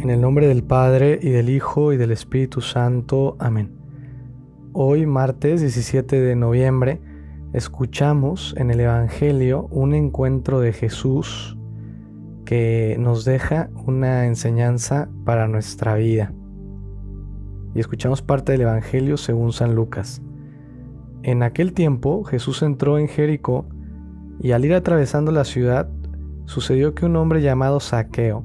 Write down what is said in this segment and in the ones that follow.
En el nombre del Padre y del Hijo y del Espíritu Santo. Amén. Hoy, martes 17 de noviembre, escuchamos en el Evangelio un encuentro de Jesús que nos deja una enseñanza para nuestra vida. Y escuchamos parte del Evangelio según San Lucas. En aquel tiempo Jesús entró en Jericó y al ir atravesando la ciudad sucedió que un hombre llamado Saqueo,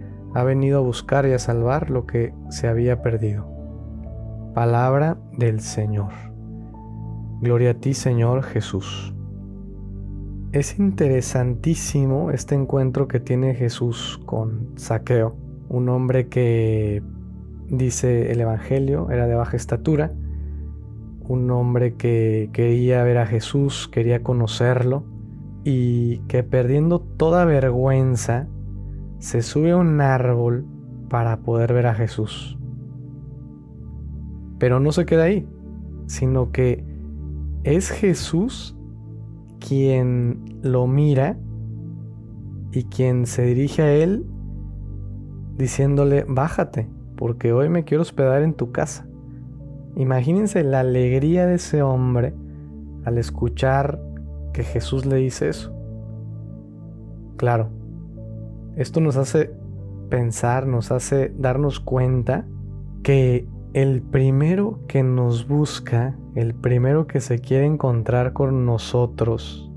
ha venido a buscar y a salvar lo que se había perdido. Palabra del Señor. Gloria a ti, Señor Jesús. Es interesantísimo este encuentro que tiene Jesús con Saqueo, un hombre que, dice el Evangelio, era de baja estatura, un hombre que quería ver a Jesús, quería conocerlo, y que perdiendo toda vergüenza, se sube a un árbol para poder ver a Jesús. Pero no se queda ahí, sino que es Jesús quien lo mira y quien se dirige a él diciéndole, bájate, porque hoy me quiero hospedar en tu casa. Imagínense la alegría de ese hombre al escuchar que Jesús le dice eso. Claro, esto nos hace pensar, nos hace darnos cuenta que el primero que nos busca, el primero que se quiere encontrar con nosotros,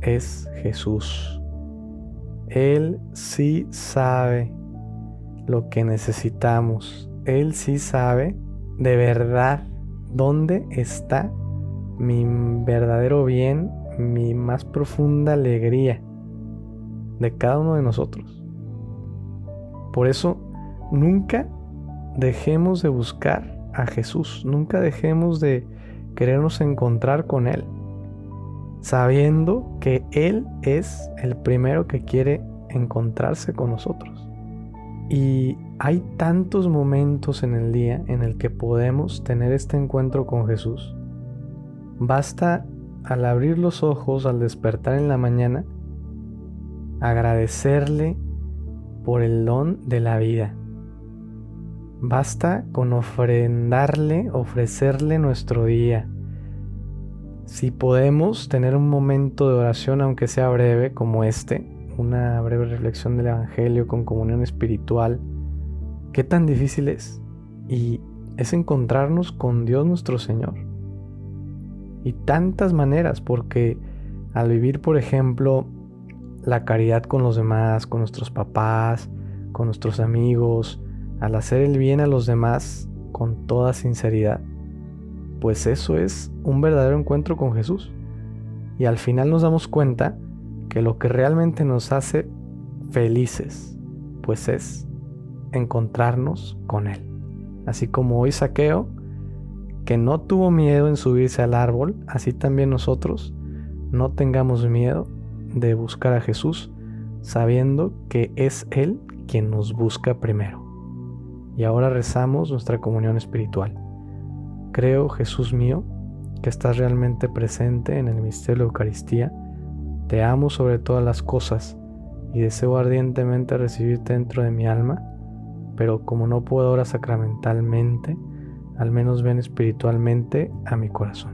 es Jesús. Él sí sabe lo que necesitamos. Él sí sabe de verdad dónde está mi verdadero bien, mi más profunda alegría de cada uno de nosotros. Por eso, nunca dejemos de buscar a Jesús, nunca dejemos de querernos encontrar con Él, sabiendo que Él es el primero que quiere encontrarse con nosotros. Y hay tantos momentos en el día en el que podemos tener este encuentro con Jesús. Basta al abrir los ojos, al despertar en la mañana, agradecerle por el don de la vida. Basta con ofrendarle, ofrecerle nuestro día. Si podemos tener un momento de oración, aunque sea breve, como este, una breve reflexión del Evangelio con comunión espiritual, qué tan difícil es. Y es encontrarnos con Dios nuestro Señor. Y tantas maneras, porque al vivir, por ejemplo, la caridad con los demás, con nuestros papás, con nuestros amigos, al hacer el bien a los demás con toda sinceridad, pues eso es un verdadero encuentro con Jesús. Y al final nos damos cuenta que lo que realmente nos hace felices, pues es encontrarnos con Él. Así como hoy Saqueo, que no tuvo miedo en subirse al árbol, así también nosotros no tengamos miedo de buscar a Jesús sabiendo que es Él quien nos busca primero. Y ahora rezamos nuestra comunión espiritual. Creo, Jesús mío, que estás realmente presente en el misterio de Eucaristía. Te amo sobre todas las cosas y deseo ardientemente recibirte dentro de mi alma, pero como no puedo ahora sacramentalmente, al menos ven espiritualmente a mi corazón.